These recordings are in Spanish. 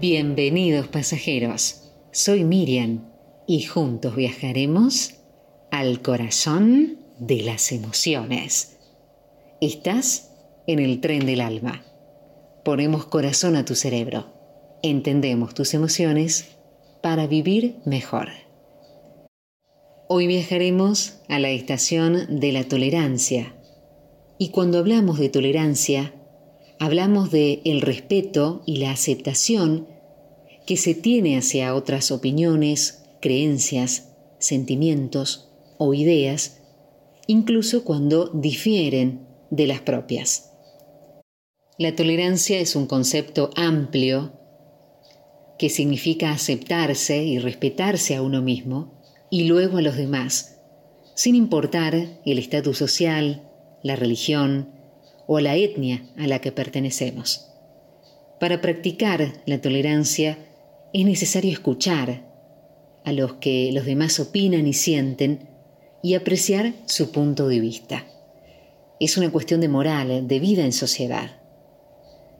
Bienvenidos pasajeros, soy Miriam y juntos viajaremos al corazón de las emociones. Estás en el tren del alma. Ponemos corazón a tu cerebro, entendemos tus emociones para vivir mejor. Hoy viajaremos a la estación de la tolerancia. Y cuando hablamos de tolerancia, hablamos de el respeto y la aceptación que se tiene hacia otras opiniones, creencias, sentimientos o ideas, incluso cuando difieren de las propias. La tolerancia es un concepto amplio que significa aceptarse y respetarse a uno mismo y luego a los demás, sin importar el estatus social, la religión, o la etnia a la que pertenecemos. Para practicar la tolerancia es necesario escuchar a los que los demás opinan y sienten y apreciar su punto de vista. Es una cuestión de moral, de vida en sociedad.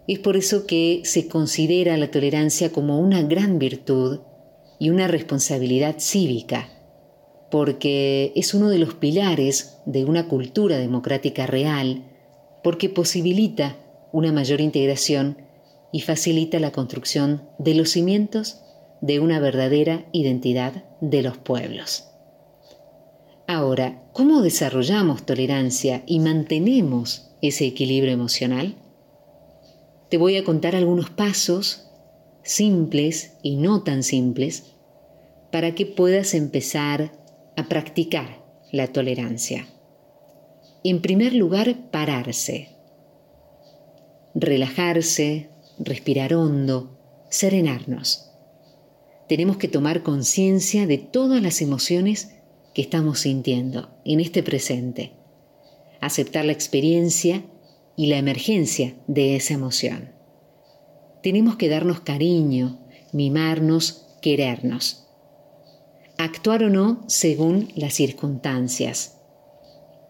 Es por eso que se considera la tolerancia como una gran virtud y una responsabilidad cívica, porque es uno de los pilares de una cultura democrática real porque posibilita una mayor integración y facilita la construcción de los cimientos de una verdadera identidad de los pueblos. Ahora, ¿cómo desarrollamos tolerancia y mantenemos ese equilibrio emocional? Te voy a contar algunos pasos simples y no tan simples para que puedas empezar a practicar la tolerancia. En primer lugar, pararse. Relajarse, respirar hondo, serenarnos. Tenemos que tomar conciencia de todas las emociones que estamos sintiendo en este presente. Aceptar la experiencia y la emergencia de esa emoción. Tenemos que darnos cariño, mimarnos, querernos. Actuar o no según las circunstancias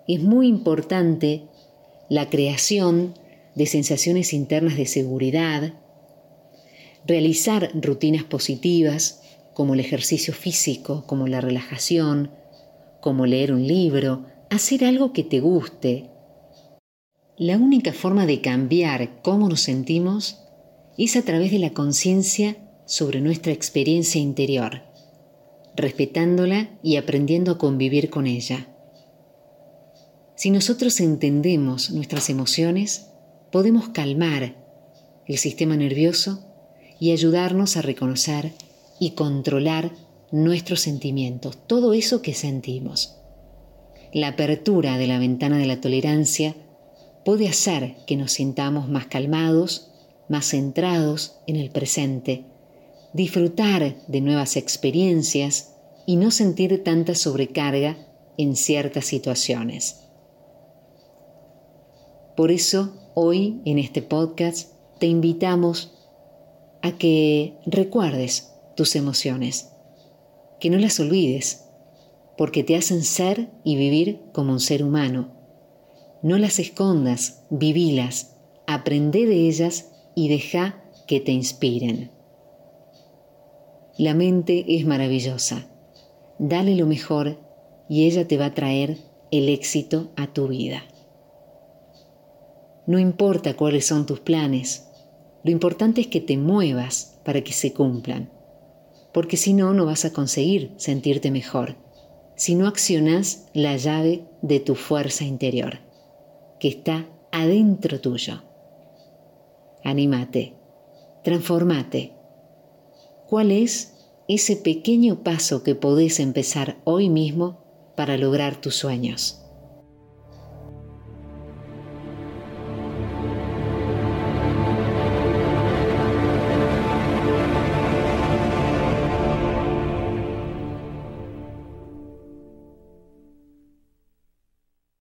es muy importante la creación de sensaciones internas de seguridad, realizar rutinas positivas como el ejercicio físico, como la relajación, como leer un libro, hacer algo que te guste. La única forma de cambiar cómo nos sentimos es a través de la conciencia sobre nuestra experiencia interior, respetándola y aprendiendo a convivir con ella. Si nosotros entendemos nuestras emociones, podemos calmar el sistema nervioso y ayudarnos a reconocer y controlar nuestros sentimientos, todo eso que sentimos. La apertura de la ventana de la tolerancia puede hacer que nos sintamos más calmados, más centrados en el presente, disfrutar de nuevas experiencias y no sentir tanta sobrecarga en ciertas situaciones. Por eso, hoy en este podcast te invitamos a que recuerdes tus emociones, que no las olvides, porque te hacen ser y vivir como un ser humano. No las escondas, vivílas, aprende de ellas y deja que te inspiren. La mente es maravillosa. Dale lo mejor y ella te va a traer el éxito a tu vida. No importa cuáles son tus planes, lo importante es que te muevas para que se cumplan, porque si no, no vas a conseguir sentirte mejor, si no accionas la llave de tu fuerza interior, que está adentro tuyo. Anímate, transformate. ¿Cuál es ese pequeño paso que podés empezar hoy mismo para lograr tus sueños?